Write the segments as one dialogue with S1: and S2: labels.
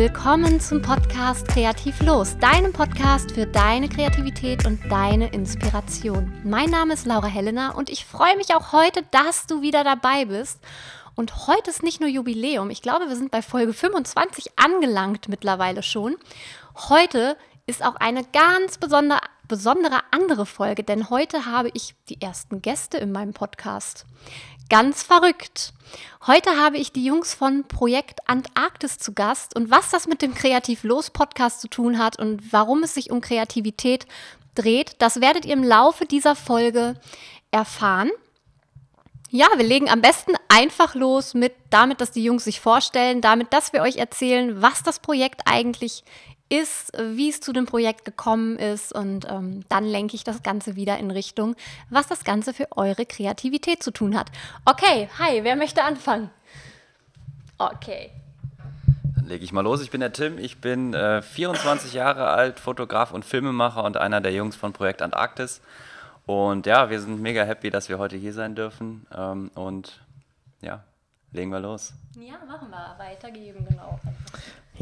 S1: willkommen zum Podcast Kreativ Los, deinem Podcast für deine Kreativität und deine Inspiration. Mein Name ist Laura Helena und ich freue mich auch heute, dass du wieder dabei bist. Und heute ist nicht nur Jubiläum, ich glaube, wir sind bei Folge 25 angelangt mittlerweile schon. Heute ist auch eine ganz besondere, besondere andere Folge, denn heute habe ich die ersten Gäste in meinem Podcast. Ganz verrückt. Heute habe ich die Jungs von Projekt Antarktis zu Gast und was das mit dem Kreativ Los Podcast zu tun hat und warum es sich um Kreativität dreht, das werdet ihr im Laufe dieser Folge erfahren. Ja, wir legen am besten einfach los mit damit, dass die Jungs sich vorstellen, damit, dass wir euch erzählen, was das Projekt eigentlich ist, wie es zu dem Projekt gekommen ist und ähm, dann lenke ich das Ganze wieder in Richtung, was das Ganze für eure Kreativität zu tun hat. Okay, hi, wer möchte anfangen? Okay.
S2: Dann lege ich mal los. Ich bin der Tim, ich bin äh, 24 Jahre alt, Fotograf und Filmemacher und einer der Jungs von Projekt Antarktis. Und ja, wir sind mega happy, dass wir heute hier sein dürfen. Ähm, und ja, legen wir los.
S1: Ja, machen wir. Weitergeben, genau.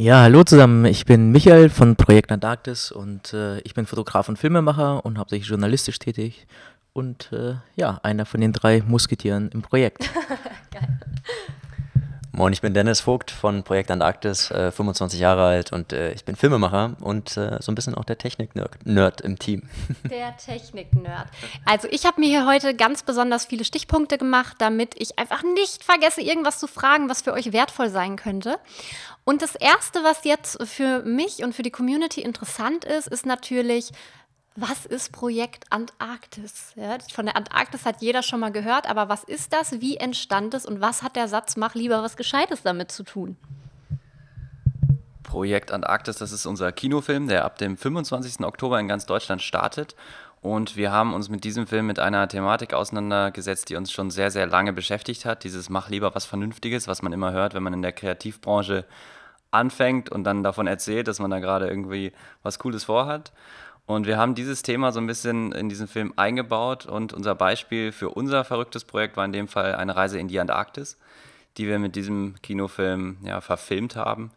S3: Ja, hallo zusammen. Ich bin Michael von Projekt Antarktis und äh, ich bin Fotograf und Filmemacher und hauptsächlich journalistisch tätig und äh, ja, einer von den drei Musketieren im Projekt. Geil.
S4: Moin, ich bin Dennis Vogt von Projekt Antarktis, äh, 25 Jahre alt und äh, ich bin Filmemacher und äh, so ein bisschen auch der Technik-Nerd im Team.
S1: Der Technik-Nerd. Also ich habe mir hier heute ganz besonders viele Stichpunkte gemacht, damit ich einfach nicht vergesse, irgendwas zu fragen, was für euch wertvoll sein könnte. Und das Erste, was jetzt für mich und für die Community interessant ist, ist natürlich, was ist Projekt Antarktis? Ja, von der Antarktis hat jeder schon mal gehört, aber was ist das? Wie entstand es und was hat der Satz Mach lieber was Gescheites damit zu tun?
S2: Projekt Antarktis, das ist unser Kinofilm, der ab dem 25. Oktober in ganz Deutschland startet. Und wir haben uns mit diesem Film mit einer Thematik auseinandergesetzt, die uns schon sehr, sehr lange beschäftigt hat. Dieses Mach lieber was Vernünftiges, was man immer hört, wenn man in der Kreativbranche anfängt und dann davon erzählt, dass man da gerade irgendwie was Cooles vorhat. Und wir haben dieses Thema so ein bisschen in diesen Film eingebaut. Und unser Beispiel für unser verrücktes Projekt war in dem Fall eine Reise in die Antarktis, die wir mit diesem Kinofilm ja, verfilmt haben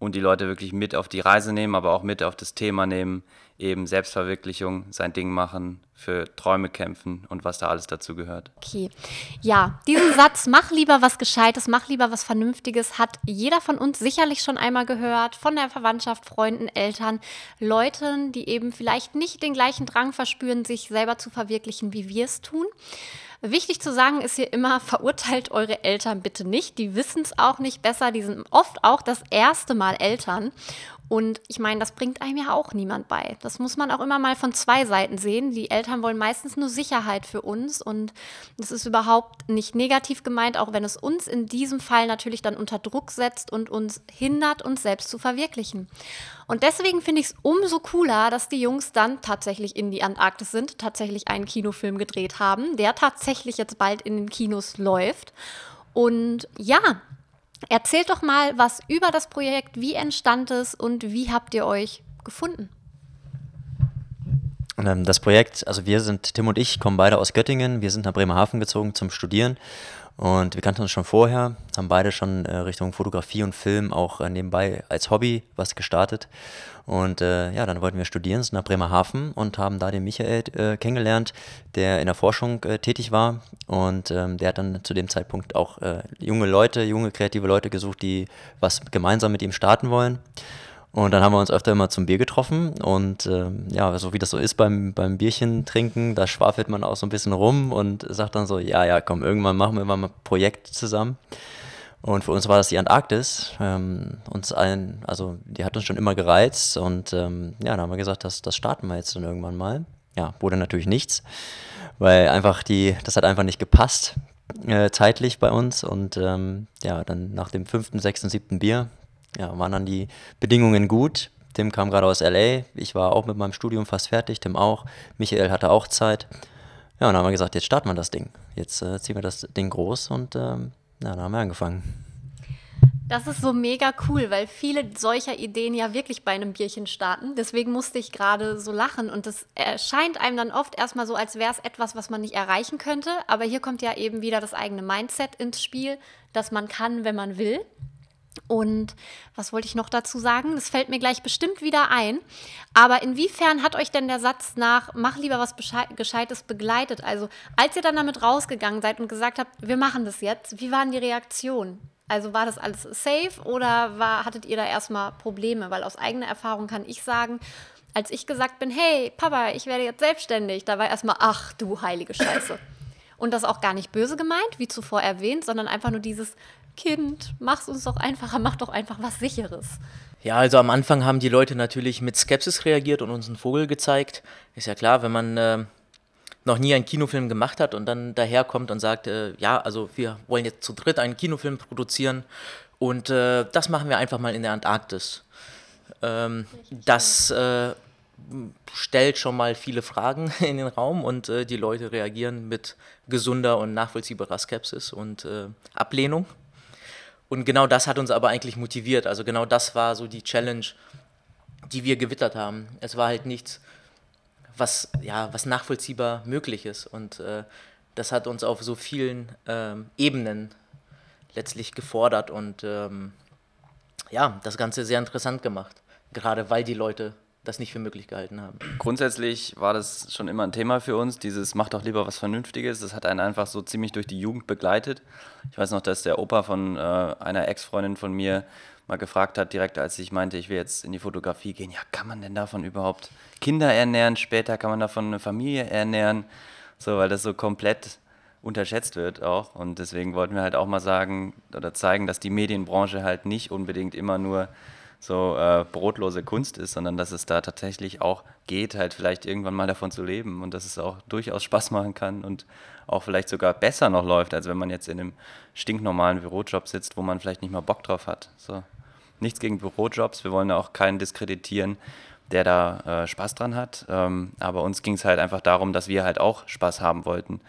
S2: und die Leute wirklich mit auf die Reise nehmen, aber auch mit auf das Thema nehmen, eben Selbstverwirklichung, sein Ding machen, für Träume kämpfen und was da alles dazu gehört.
S1: Okay. Ja, diesen Satz, mach lieber was Gescheites, mach lieber was Vernünftiges, hat jeder von uns sicherlich schon einmal gehört, von der Verwandtschaft, Freunden, Eltern, Leuten, die eben vielleicht nicht den gleichen Drang verspüren, sich selber zu verwirklichen, wie wir es tun. Wichtig zu sagen ist hier immer, verurteilt eure Eltern bitte nicht. Die wissen es auch nicht besser. Die sind oft auch das erste Mal Eltern. Und ich meine, das bringt einem ja auch niemand bei. Das muss man auch immer mal von zwei Seiten sehen. Die Eltern wollen meistens nur Sicherheit für uns und das ist überhaupt nicht negativ gemeint, auch wenn es uns in diesem Fall natürlich dann unter Druck setzt und uns hindert, uns selbst zu verwirklichen. Und deswegen finde ich es umso cooler, dass die Jungs dann tatsächlich in die Antarktis sind, tatsächlich einen Kinofilm gedreht haben, der tatsächlich jetzt bald in den Kinos läuft. Und ja, Erzählt doch mal was über das Projekt, wie entstand es und wie habt ihr euch gefunden?
S4: Ähm, das Projekt, also wir sind, Tim und ich, kommen beide aus Göttingen. Wir sind nach Bremerhaven gezogen zum Studieren und wir kannten uns schon vorher, haben beide schon äh, Richtung Fotografie und Film auch äh, nebenbei als Hobby was gestartet. Und äh, ja, dann wollten wir studieren, sind nach Bremerhaven und haben da den Michael äh, kennengelernt, der in der Forschung tätig war. Und ähm, der hat dann zu dem Zeitpunkt auch junge Leute, junge kreative Leute gesucht, die was gemeinsam mit ihm starten wollen. Und dann haben wir uns öfter immer zum Bier getroffen und ähm, ja, so wie das so ist beim, beim Bierchen trinken, da schwafelt man auch so ein bisschen rum und sagt dann so, ja, ja, komm, irgendwann machen wir mal ein Projekt zusammen. Und für uns war das die Antarktis. Ähm, uns allen, also die hat uns schon immer gereizt und ähm, ja, dann haben wir gesagt, das, das starten wir jetzt dann irgendwann mal. Ja, wurde natürlich nichts, weil einfach die, das hat einfach nicht gepasst äh, zeitlich bei uns und ähm, ja, dann nach dem fünften, sechsten, siebten Bier ja, waren dann die Bedingungen gut. Tim kam gerade aus LA, ich war auch mit meinem Studium fast fertig, Tim auch, Michael hatte auch Zeit. Ja, und dann haben wir gesagt, jetzt starten wir das Ding. Jetzt äh, ziehen wir das Ding groß und ähm, ja, dann haben wir angefangen.
S1: Das ist so mega cool, weil viele solcher Ideen ja wirklich bei einem Bierchen starten. Deswegen musste ich gerade so lachen. Und das erscheint einem dann oft erstmal so, als wäre es etwas, was man nicht erreichen könnte. Aber hier kommt ja eben wieder das eigene Mindset ins Spiel, dass man kann, wenn man will. Und was wollte ich noch dazu sagen? Das fällt mir gleich bestimmt wieder ein. Aber inwiefern hat euch denn der Satz nach, mach lieber was Gescheites begleitet? Also, als ihr dann damit rausgegangen seid und gesagt habt, wir machen das jetzt, wie waren die Reaktionen? Also war das alles safe oder war, hattet ihr da erstmal Probleme? Weil aus eigener Erfahrung kann ich sagen, als ich gesagt bin, hey Papa, ich werde jetzt selbstständig, da war erstmal, ach du heilige Scheiße. Und das auch gar nicht böse gemeint, wie zuvor erwähnt, sondern einfach nur dieses, Kind, mach's uns doch einfacher, mach doch einfach was Sicheres.
S3: Ja, also am Anfang haben die Leute natürlich mit Skepsis reagiert und uns einen Vogel gezeigt. Ist ja klar, wenn man äh, noch nie einen Kinofilm gemacht hat und dann daherkommt und sagt, äh, ja, also wir wollen jetzt zu dritt einen Kinofilm produzieren und äh, das machen wir einfach mal in der Antarktis. Ähm, das äh, stellt schon mal viele Fragen in den Raum und äh, die Leute reagieren mit gesunder und nachvollziehbarer Skepsis und äh, Ablehnung. Und genau das hat uns aber eigentlich motiviert. Also genau das war so die Challenge, die wir gewittert haben. Es war halt nichts, was, ja, was nachvollziehbar möglich ist. Und äh, das hat uns auf so vielen ähm, Ebenen letztlich gefordert und ähm, ja, das Ganze sehr interessant gemacht. Gerade weil die Leute das nicht für möglich gehalten haben.
S2: Grundsätzlich war das schon immer ein Thema für uns, dieses macht doch lieber was Vernünftiges. Das hat einen einfach so ziemlich durch die Jugend begleitet. Ich weiß noch, dass der Opa von äh, einer Ex-Freundin von mir mal gefragt hat, direkt als ich meinte, ich will jetzt in die Fotografie gehen, ja, kann man denn davon überhaupt Kinder ernähren später? Kann man davon eine Familie ernähren? So, weil das so komplett unterschätzt wird auch. Und deswegen wollten wir halt auch mal sagen oder zeigen, dass die Medienbranche halt nicht unbedingt immer nur so äh, brotlose Kunst ist, sondern dass es da tatsächlich auch geht, halt vielleicht irgendwann mal davon zu leben und dass es auch durchaus Spaß machen kann und auch vielleicht sogar besser noch läuft, als wenn man jetzt in einem stinknormalen Bürojob sitzt, wo man vielleicht nicht mal Bock drauf hat. So. Nichts gegen Bürojobs, wir wollen auch keinen diskreditieren, der da äh, Spaß dran hat. Ähm, aber uns ging es halt einfach darum, dass wir halt auch Spaß haben wollten.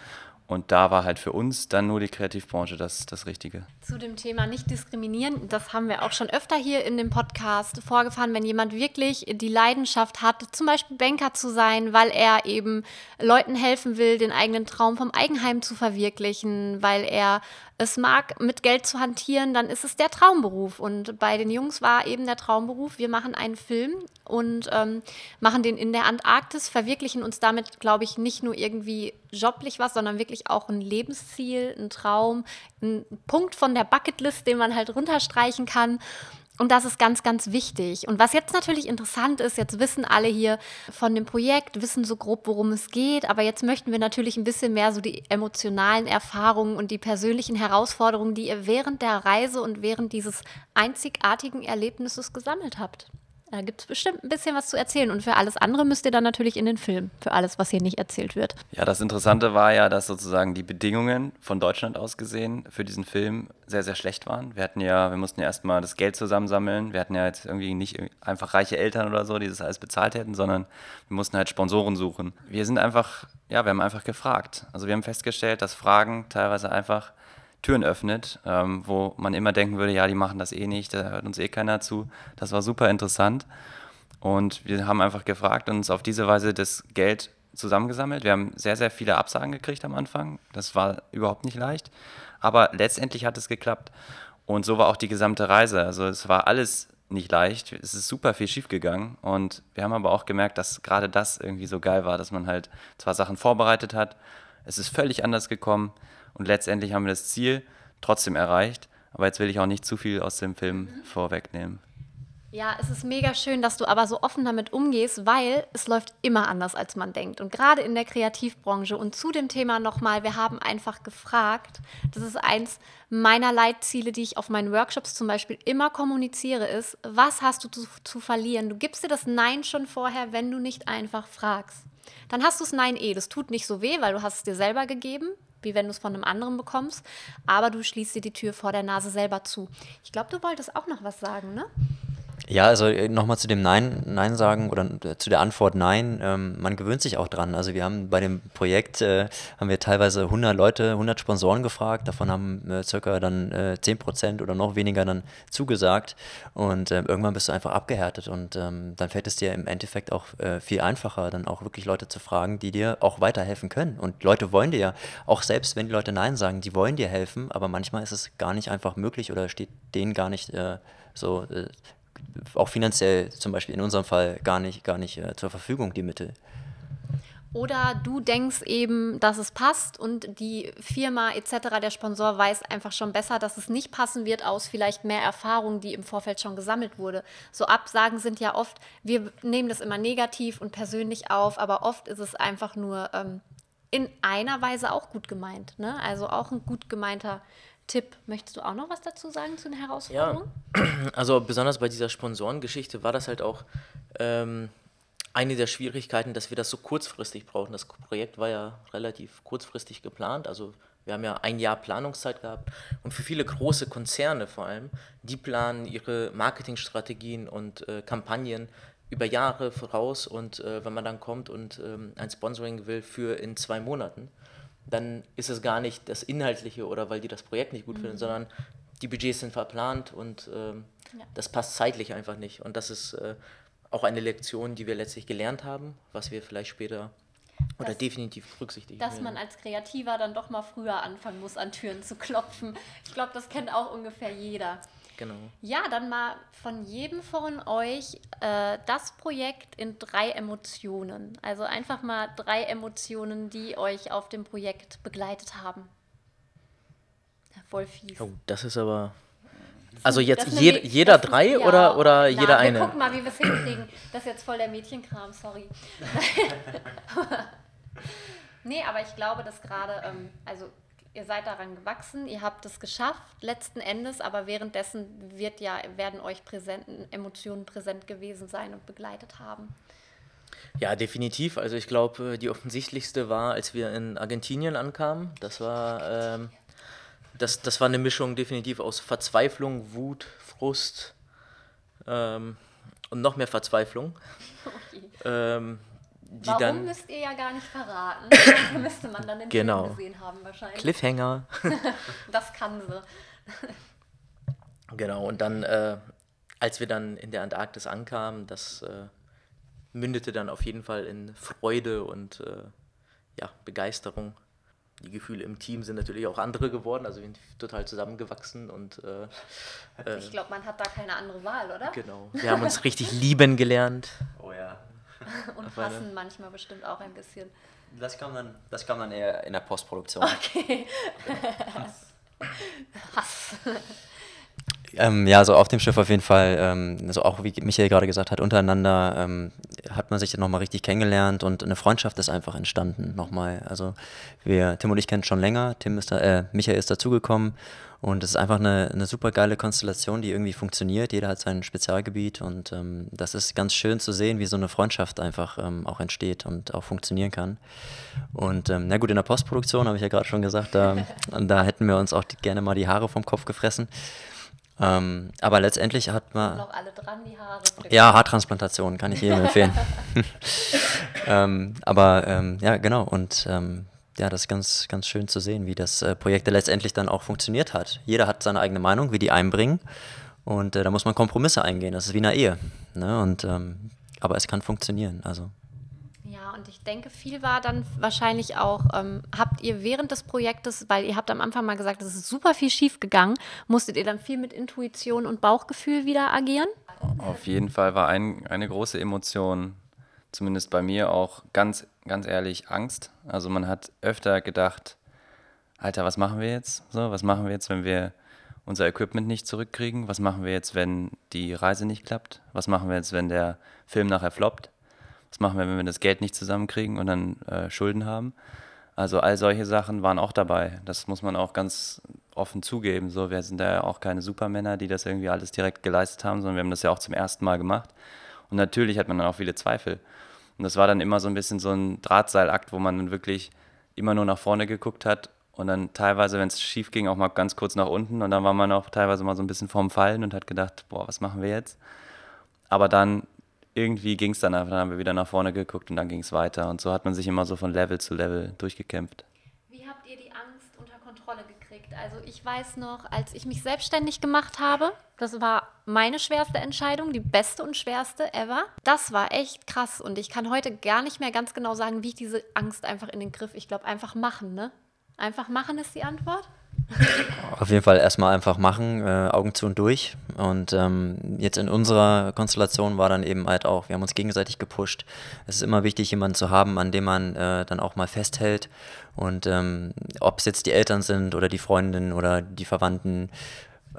S2: Und da war halt für uns dann nur die Kreativbranche das, das Richtige.
S1: Zu dem Thema nicht diskriminieren, das haben wir auch schon öfter hier in dem Podcast vorgefahren, wenn jemand wirklich die Leidenschaft hat, zum Beispiel Banker zu sein, weil er eben Leuten helfen will, den eigenen Traum vom Eigenheim zu verwirklichen, weil er es mag, mit Geld zu hantieren, dann ist es der Traumberuf. Und bei den Jungs war eben der Traumberuf, wir machen einen Film und ähm, machen den in der Antarktis, verwirklichen uns damit, glaube ich, nicht nur irgendwie joblich was, sondern wirklich auch ein Lebensziel, ein Traum, ein Punkt von der Bucketlist, den man halt runterstreichen kann. Und das ist ganz, ganz wichtig. Und was jetzt natürlich interessant ist, jetzt wissen alle hier von dem Projekt, wissen so grob, worum es geht. Aber jetzt möchten wir natürlich ein bisschen mehr so die emotionalen Erfahrungen und die persönlichen Herausforderungen, die ihr während der Reise und während dieses einzigartigen Erlebnisses gesammelt habt. Da gibt es bestimmt ein bisschen was zu erzählen. Und für alles andere müsst ihr dann natürlich in den Film, für alles, was hier nicht erzählt wird.
S2: Ja, das Interessante war ja, dass sozusagen die Bedingungen von Deutschland aus gesehen für diesen Film sehr, sehr schlecht waren. Wir hatten ja, wir mussten ja erstmal das Geld zusammensammeln. Wir hatten ja jetzt irgendwie nicht einfach reiche Eltern oder so, die das alles bezahlt hätten, sondern wir mussten halt Sponsoren suchen. Wir sind einfach, ja, wir haben einfach gefragt. Also wir haben festgestellt, dass Fragen teilweise einfach Türen öffnet, ähm, wo man immer denken würde, ja, die machen das eh nicht, da hört uns eh keiner zu. Das war super interessant. Und wir haben einfach gefragt und uns auf diese Weise das Geld zusammengesammelt. Wir haben sehr, sehr viele Absagen gekriegt am Anfang. Das war überhaupt nicht leicht. Aber letztendlich hat es geklappt. Und so war auch die gesamte Reise. Also es war alles nicht leicht. Es ist super viel schiefgegangen. Und wir haben aber auch gemerkt, dass gerade das irgendwie so geil war, dass man halt zwar Sachen vorbereitet hat, es ist völlig anders gekommen. Und letztendlich haben wir das Ziel trotzdem erreicht. Aber jetzt will ich auch nicht zu viel aus dem Film mhm. vorwegnehmen.
S1: Ja, es ist mega schön, dass du aber so offen damit umgehst, weil es läuft immer anders, als man denkt. Und gerade in der Kreativbranche und zu dem Thema nochmal, wir haben einfach gefragt, das ist eins meiner Leitziele, die ich auf meinen Workshops zum Beispiel immer kommuniziere, ist, was hast du zu, zu verlieren? Du gibst dir das Nein schon vorher, wenn du nicht einfach fragst. Dann hast du es Nein eh. Das tut nicht so weh, weil du hast es dir selber gegeben wie wenn du es von einem anderen bekommst, aber du schließt dir die Tür vor der Nase selber zu. Ich glaube, du wolltest auch noch was sagen, ne?
S4: Ja, also äh, nochmal zu dem Nein, Nein sagen oder äh, zu der Antwort Nein. Ähm, man gewöhnt sich auch dran. Also wir haben bei dem Projekt, äh, haben wir teilweise 100 Leute, 100 Sponsoren gefragt. Davon haben äh, circa dann äh, 10% oder noch weniger dann zugesagt. Und äh, irgendwann bist du einfach abgehärtet. Und ähm, dann fällt es dir im Endeffekt auch äh, viel einfacher, dann auch wirklich Leute zu fragen, die dir auch weiterhelfen können. Und Leute wollen dir ja, auch selbst wenn die Leute Nein sagen, die wollen dir helfen. Aber manchmal ist es gar nicht einfach möglich oder steht denen gar nicht so auch finanziell zum Beispiel in unserem Fall gar nicht, gar nicht äh, zur Verfügung, die Mittel.
S1: Oder du denkst eben, dass es passt und die Firma etc., der Sponsor weiß einfach schon besser, dass es nicht passen wird aus vielleicht mehr Erfahrung, die im Vorfeld schon gesammelt wurde. So Absagen sind ja oft, wir nehmen das immer negativ und persönlich auf, aber oft ist es einfach nur ähm, in einer Weise auch gut gemeint. Ne? Also auch ein gut gemeinter Tipp. Möchtest du auch noch was dazu sagen zu den Herausforderungen?
S3: Ja, also besonders bei dieser Sponsorengeschichte war das halt auch ähm, eine der Schwierigkeiten, dass wir das so kurzfristig brauchen. Das Projekt war ja relativ kurzfristig geplant, also wir haben ja ein Jahr Planungszeit gehabt und für viele große Konzerne vor allem, die planen ihre Marketingstrategien und äh, Kampagnen über Jahre voraus und äh, wenn man dann kommt und ähm, ein Sponsoring will für in zwei Monaten, dann ist es gar nicht das Inhaltliche oder weil die das Projekt nicht gut mhm. finden, sondern die Budgets sind verplant und ähm, ja. das passt zeitlich einfach nicht. Und das ist äh, auch eine Lektion, die wir letztlich gelernt haben, was wir vielleicht später oder das, definitiv berücksichtigen.
S1: Dass man als Kreativer dann doch mal früher anfangen muss, an Türen zu klopfen. Ich glaube, das kennt auch ungefähr jeder.
S3: Genau.
S1: Ja, dann mal von jedem von euch äh, das Projekt in drei Emotionen. Also einfach mal drei Emotionen, die euch auf dem Projekt begleitet haben. voll fies.
S3: Oh, das ist aber. Also jetzt je, jeder drei ja, oder, oder na, jeder eine?
S1: Gucken mal, wie wir es hinkriegen. Das ist jetzt voll der Mädchenkram, sorry. nee, aber ich glaube, dass gerade, ähm, also ihr seid daran gewachsen, ihr habt es geschafft, letzten Endes, aber währenddessen wird ja, werden euch präsenten, Emotionen präsent gewesen sein und begleitet haben.
S3: Ja, definitiv. Also ich glaube, äh, die offensichtlichste war, als wir in Argentinien ankamen. Das war, ähm, das, das war eine Mischung definitiv aus Verzweiflung, Wut, Frust ähm, und noch mehr Verzweiflung. Okay. Ähm,
S1: die Warum dann, müsst ihr ja gar nicht verraten. Das müsste man dann im
S3: genau.
S1: Film gesehen haben wahrscheinlich.
S3: Cliffhanger.
S1: das kann sie.
S3: Genau, und dann, äh, als wir dann in der Antarktis ankamen, das äh, mündete dann auf jeden Fall in Freude und äh, ja, Begeisterung. Die Gefühle im Team sind natürlich auch andere geworden, also wir sind total zusammengewachsen und äh,
S1: äh, ich glaube, man hat da keine andere Wahl, oder?
S3: Genau. Wir haben uns richtig lieben gelernt.
S4: Oh ja.
S1: Und hassen manchmal bestimmt auch ein bisschen.
S4: Das kann man, das kann man eher in der Postproduktion.
S1: Okay.
S4: Hass. Ähm, ja, so auf dem Schiff auf jeden Fall, ähm, also auch wie Michael gerade gesagt hat, untereinander ähm, hat man sich dann nochmal richtig kennengelernt und eine Freundschaft ist einfach entstanden nochmal. Also wir, Tim und ich kennen schon länger, Tim ist da, äh, Michael ist dazugekommen und es ist einfach eine, eine super geile Konstellation, die irgendwie funktioniert. Jeder hat sein Spezialgebiet und ähm, das ist ganz schön zu sehen, wie so eine Freundschaft einfach ähm, auch entsteht und auch funktionieren kann. Und ähm, na gut, in der Postproduktion habe ich ja gerade schon gesagt, da, da hätten wir uns auch die, gerne mal die Haare vom Kopf gefressen. Ähm, aber letztendlich hat man.
S1: Noch alle dran, die Haare.
S4: Ja, Haartransplantation kann ich jedem empfehlen. ähm, aber ähm, ja, genau. Und ähm, ja, das ist ganz, ganz schön zu sehen, wie das äh, Projekt letztendlich dann auch funktioniert hat. Jeder hat seine eigene Meinung, wie die einbringen. Und äh, da muss man Kompromisse eingehen. Das ist wie in einer Ehe. Ne? Und, ähm, aber es kann funktionieren. Also.
S1: Ich denke, viel war dann wahrscheinlich auch, ähm, habt ihr während des Projektes, weil ihr habt am Anfang mal gesagt, es ist super viel schief gegangen, musstet ihr dann viel mit Intuition und Bauchgefühl wieder agieren?
S2: Auf jeden Fall war ein, eine große Emotion zumindest bei mir auch ganz, ganz ehrlich Angst. Also man hat öfter gedacht, Alter, was machen wir jetzt? So, was machen wir jetzt, wenn wir unser Equipment nicht zurückkriegen? Was machen wir jetzt, wenn die Reise nicht klappt? Was machen wir jetzt, wenn der Film nachher floppt? Was machen wir, wenn wir das Geld nicht zusammenkriegen und dann äh, Schulden haben? Also all solche Sachen waren auch dabei. Das muss man auch ganz offen zugeben. So, wir sind da ja auch keine Supermänner, die das irgendwie alles direkt geleistet haben, sondern wir haben das ja auch zum ersten Mal gemacht. Und natürlich hat man dann auch viele Zweifel. Und das war dann immer so ein bisschen so ein Drahtseilakt, wo man dann wirklich immer nur nach vorne geguckt hat und dann teilweise, wenn es schief ging, auch mal ganz kurz nach unten und dann war man auch teilweise mal so ein bisschen vorm Fallen und hat gedacht, boah, was machen wir jetzt? aber dann irgendwie ging es dann einfach, dann haben wir wieder nach vorne geguckt und dann ging es weiter. Und so hat man sich immer so von Level zu Level durchgekämpft.
S1: Wie habt ihr die Angst unter Kontrolle gekriegt? Also ich weiß noch, als ich mich selbstständig gemacht habe, das war meine schwerste Entscheidung, die beste und schwerste ever. Das war echt krass und ich kann heute gar nicht mehr ganz genau sagen, wie ich diese Angst einfach in den Griff. Ich glaube, einfach machen, ne? Einfach machen ist die Antwort.
S4: Auf jeden Fall erstmal einfach machen, äh, Augen zu und durch. Und ähm, jetzt in unserer Konstellation war dann eben halt auch, wir haben uns gegenseitig gepusht. Es ist immer wichtig, jemanden zu haben, an dem man äh, dann auch mal festhält. Und ähm, ob es jetzt die Eltern sind oder die Freundinnen oder die Verwandten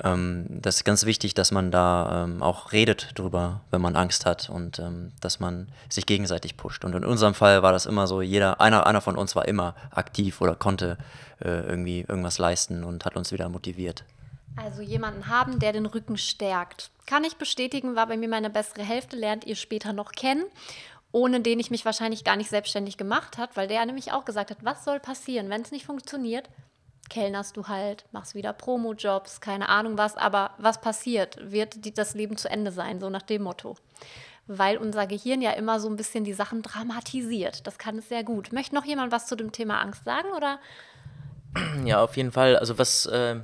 S4: ähm, das ist ganz wichtig, dass man da ähm, auch redet drüber, wenn man Angst hat und ähm, dass man sich gegenseitig pusht. Und in unserem Fall war das immer so, jeder, einer, einer von uns war immer aktiv oder konnte äh, irgendwie irgendwas leisten und hat uns wieder motiviert.
S1: Also jemanden haben, der den Rücken stärkt. Kann ich bestätigen, war bei mir meine bessere Hälfte, lernt ihr später noch kennen ohne den ich mich wahrscheinlich gar nicht selbstständig gemacht hat, weil der nämlich auch gesagt hat, was soll passieren, wenn es nicht funktioniert? Kellnerst du halt, machst wieder Promo-Jobs, keine Ahnung was, aber was passiert? Wird das Leben zu Ende sein, so nach dem Motto? Weil unser Gehirn ja immer so ein bisschen die Sachen dramatisiert. Das kann es sehr gut. Möchte noch jemand was zu dem Thema Angst sagen oder?
S3: Ja, auf jeden Fall. Also was äh,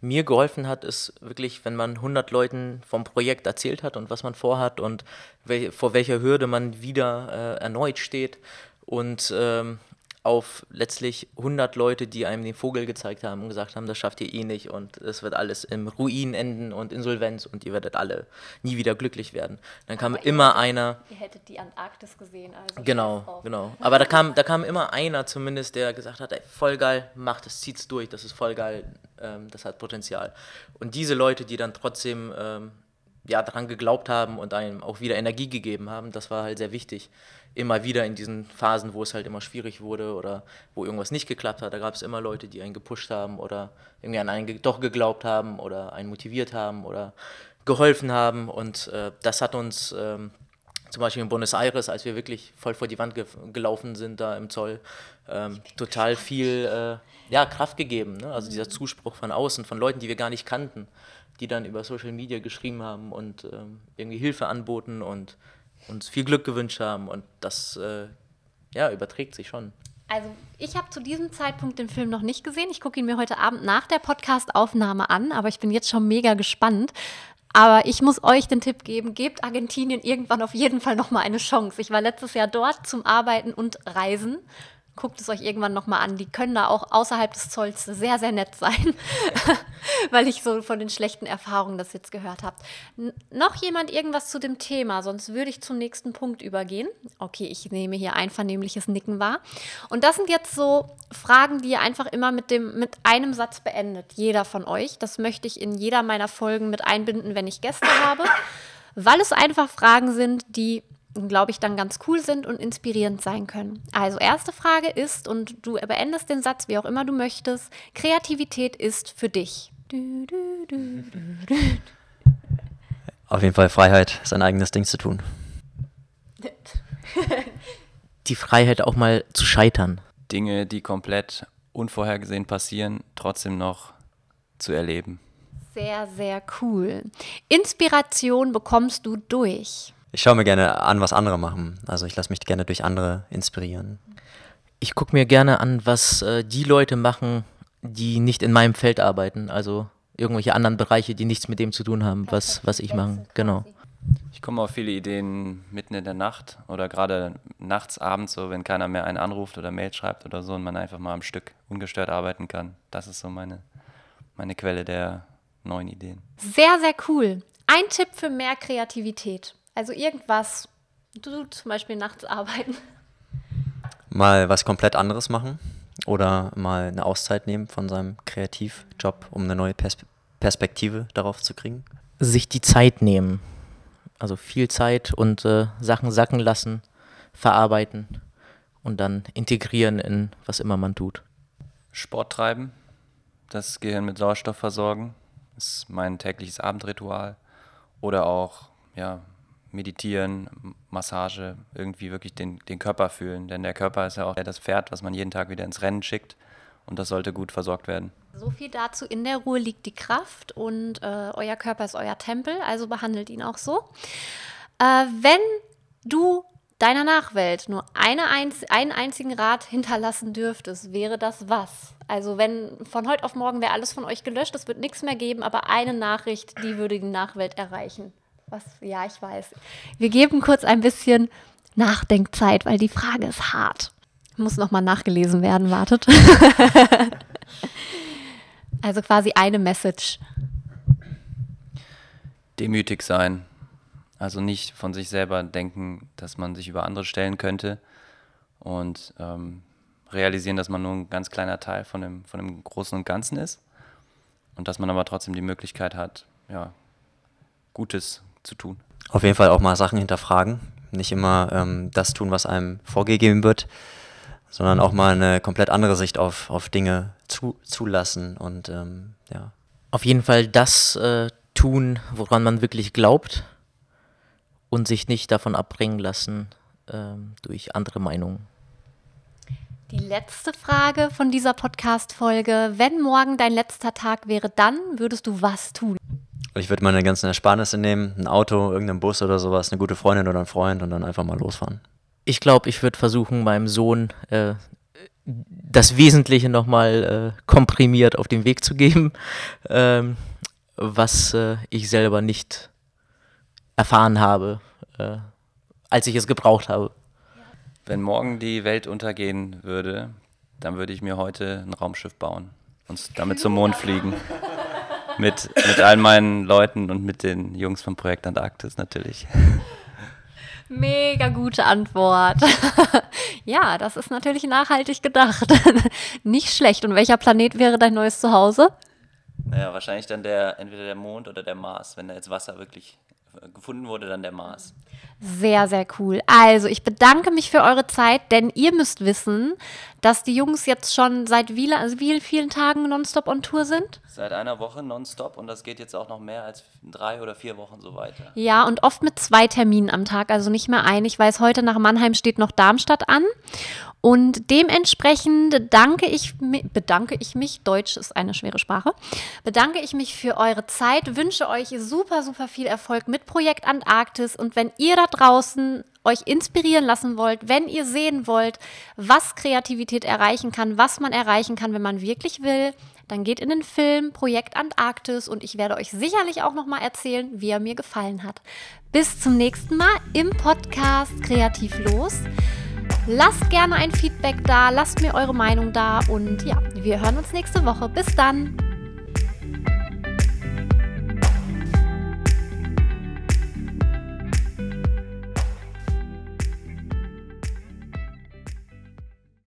S3: mir geholfen hat, ist wirklich, wenn man 100 Leuten vom Projekt erzählt hat und was man vorhat und wel vor welcher Hürde man wieder äh, erneut steht und ähm, auf letztlich 100 Leute, die einem den Vogel gezeigt haben und gesagt haben, das schafft ihr eh nicht und es wird alles im Ruin enden und Insolvenz und ihr werdet alle nie wieder glücklich werden. Dann kam Aber immer ihr, einer.
S1: Ihr hättet die Antarktis gesehen, also.
S3: Genau, genau. Aber da kam, da kam immer einer zumindest, der gesagt hat, ey, voll geil, macht es, zieht's durch, das ist voll geil, ähm, das hat Potenzial. Und diese Leute, die dann trotzdem ähm, ja, daran geglaubt haben und einem auch wieder Energie gegeben haben, das war halt sehr wichtig immer wieder in diesen Phasen, wo es halt immer schwierig wurde oder wo irgendwas nicht geklappt hat, da gab es immer Leute, die einen gepusht haben oder irgendwie an einen doch geglaubt haben oder einen motiviert haben oder geholfen haben. Und äh, das hat uns ähm, zum Beispiel in Buenos Aires, als wir wirklich voll vor die Wand ge gelaufen sind, da im Zoll, ähm, total viel äh, ja, Kraft gegeben. Ne? Also dieser Zuspruch von außen, von Leuten, die wir gar nicht kannten, die dann über Social Media geschrieben haben und ähm, irgendwie Hilfe anboten und uns viel Glück gewünscht haben und das äh, ja, überträgt sich schon.
S1: Also ich habe zu diesem Zeitpunkt den Film noch nicht gesehen. Ich gucke ihn mir heute Abend nach der Podcast-Aufnahme an, aber ich bin jetzt schon mega gespannt. Aber ich muss euch den Tipp geben, gebt Argentinien irgendwann auf jeden Fall nochmal eine Chance. Ich war letztes Jahr dort zum Arbeiten und Reisen guckt es euch irgendwann nochmal an. Die können da auch außerhalb des Zolls sehr, sehr nett sein, weil ich so von den schlechten Erfahrungen das jetzt gehört habe. Noch jemand irgendwas zu dem Thema? Sonst würde ich zum nächsten Punkt übergehen. Okay, ich nehme hier einvernehmliches Nicken wahr. Und das sind jetzt so Fragen, die ihr einfach immer mit, dem, mit einem Satz beendet. Jeder von euch. Das möchte ich in jeder meiner Folgen mit einbinden, wenn ich Gäste habe. Weil es einfach Fragen sind, die glaube ich, dann ganz cool sind und inspirierend sein können. Also erste Frage ist, und du beendest den Satz, wie auch immer du möchtest, Kreativität ist für dich. Du, du, du,
S4: Auf jeden Fall Freiheit, sein eigenes Ding zu tun.
S3: Die Freiheit auch mal zu scheitern.
S2: Dinge, die komplett unvorhergesehen passieren, trotzdem noch zu erleben.
S1: Sehr, sehr cool. Inspiration bekommst du durch
S4: ich schaue mir gerne an, was andere machen. Also ich lasse mich gerne durch andere inspirieren.
S3: Ich gucke mir gerne an, was äh, die Leute machen, die nicht in meinem Feld arbeiten. Also irgendwelche anderen Bereiche, die nichts mit dem zu tun haben, was, was ich mache. Genau.
S2: Ich komme auf viele Ideen mitten in der Nacht oder gerade nachts, abends, so wenn keiner mehr einen anruft oder Mail schreibt oder so und man einfach mal am Stück ungestört arbeiten kann. Das ist so meine, meine Quelle der neuen Ideen.
S1: Sehr, sehr cool. Ein Tipp für mehr Kreativität. Also irgendwas, du zum Beispiel nachts arbeiten.
S4: Mal was komplett anderes machen oder mal eine Auszeit nehmen von seinem Kreativjob, um eine neue Pers Perspektive darauf zu kriegen.
S3: Sich die Zeit nehmen. Also viel Zeit und äh, Sachen sacken lassen, verarbeiten und dann integrieren in was immer man tut.
S2: Sport treiben, das Gehirn mit Sauerstoff versorgen, ist mein tägliches Abendritual. Oder auch ja, meditieren, Massage, irgendwie wirklich den, den Körper fühlen. Denn der Körper ist ja auch das Pferd, was man jeden Tag wieder ins Rennen schickt. Und das sollte gut versorgt werden.
S1: So viel dazu. In der Ruhe liegt die Kraft und äh, euer Körper ist euer Tempel, also behandelt ihn auch so. Äh, wenn du deiner Nachwelt nur eine einz einen einzigen Rat hinterlassen dürftest, wäre das was? Also wenn von heute auf morgen wäre alles von euch gelöscht, es wird nichts mehr geben, aber eine Nachricht, die würde die Nachwelt erreichen. Was? Ja, ich weiß. Wir geben kurz ein bisschen Nachdenkzeit, weil die Frage ist hart. Muss nochmal nachgelesen werden, wartet. also quasi eine Message.
S2: Demütig sein. Also nicht von sich selber denken, dass man sich über andere stellen könnte und ähm, realisieren, dass man nur ein ganz kleiner Teil von dem, von dem Großen und Ganzen ist und dass man aber trotzdem die Möglichkeit hat, ja, Gutes zu tun.
S4: Auf jeden Fall auch mal Sachen hinterfragen, nicht immer ähm, das tun, was einem vorgegeben wird, sondern auch mal eine komplett andere Sicht auf, auf Dinge zu, zulassen und ähm, ja.
S3: Auf jeden Fall das äh, tun, woran man wirklich glaubt und sich nicht davon abbringen lassen ähm, durch andere Meinungen.
S1: Die letzte Frage von dieser Podcast-Folge. Wenn morgen dein letzter Tag wäre, dann würdest du was tun?
S4: Ich würde meine ganzen Ersparnisse nehmen, ein Auto, irgendeinen Bus oder sowas, eine gute Freundin oder einen Freund und dann einfach mal losfahren.
S3: Ich glaube, ich würde versuchen, meinem Sohn äh, das Wesentliche nochmal äh, komprimiert auf den Weg zu geben, ähm, was äh, ich selber nicht erfahren habe, äh, als ich es gebraucht habe.
S2: Wenn morgen die Welt untergehen würde, dann würde ich mir heute ein Raumschiff bauen und damit zum Mond fliegen. Mit, mit all meinen Leuten und mit den Jungs vom Projekt Antarktis natürlich.
S1: Mega gute Antwort. ja, das ist natürlich nachhaltig gedacht. Nicht schlecht. Und welcher Planet wäre dein neues Zuhause?
S2: Naja, wahrscheinlich dann der, entweder der Mond oder der Mars, wenn da jetzt Wasser wirklich gefunden wurde, dann der Mars.
S1: Sehr, sehr cool. Also, ich bedanke mich für eure Zeit, denn ihr müsst wissen, dass die Jungs jetzt schon seit wie, also wie vielen Tagen nonstop on Tour sind?
S2: Seit einer Woche nonstop und das geht jetzt auch noch mehr als drei oder vier Wochen so weiter.
S1: Ja, und oft mit zwei Terminen am Tag, also nicht mehr ein. Ich weiß, heute nach Mannheim steht noch Darmstadt an. Und dementsprechend danke ich, bedanke ich mich, Deutsch ist eine schwere Sprache, bedanke ich mich für eure Zeit, wünsche euch super, super viel Erfolg mit Projekt Antarktis und wenn ihr da draußen euch inspirieren lassen wollt, wenn ihr sehen wollt, was Kreativität erreichen kann, was man erreichen kann, wenn man wirklich will, dann geht in den Film Projekt Antarktis und ich werde euch sicherlich auch noch mal erzählen, wie er mir gefallen hat. Bis zum nächsten Mal im Podcast Kreativ los. Lasst gerne ein Feedback da, lasst mir eure Meinung da und ja, wir hören uns nächste Woche. Bis dann.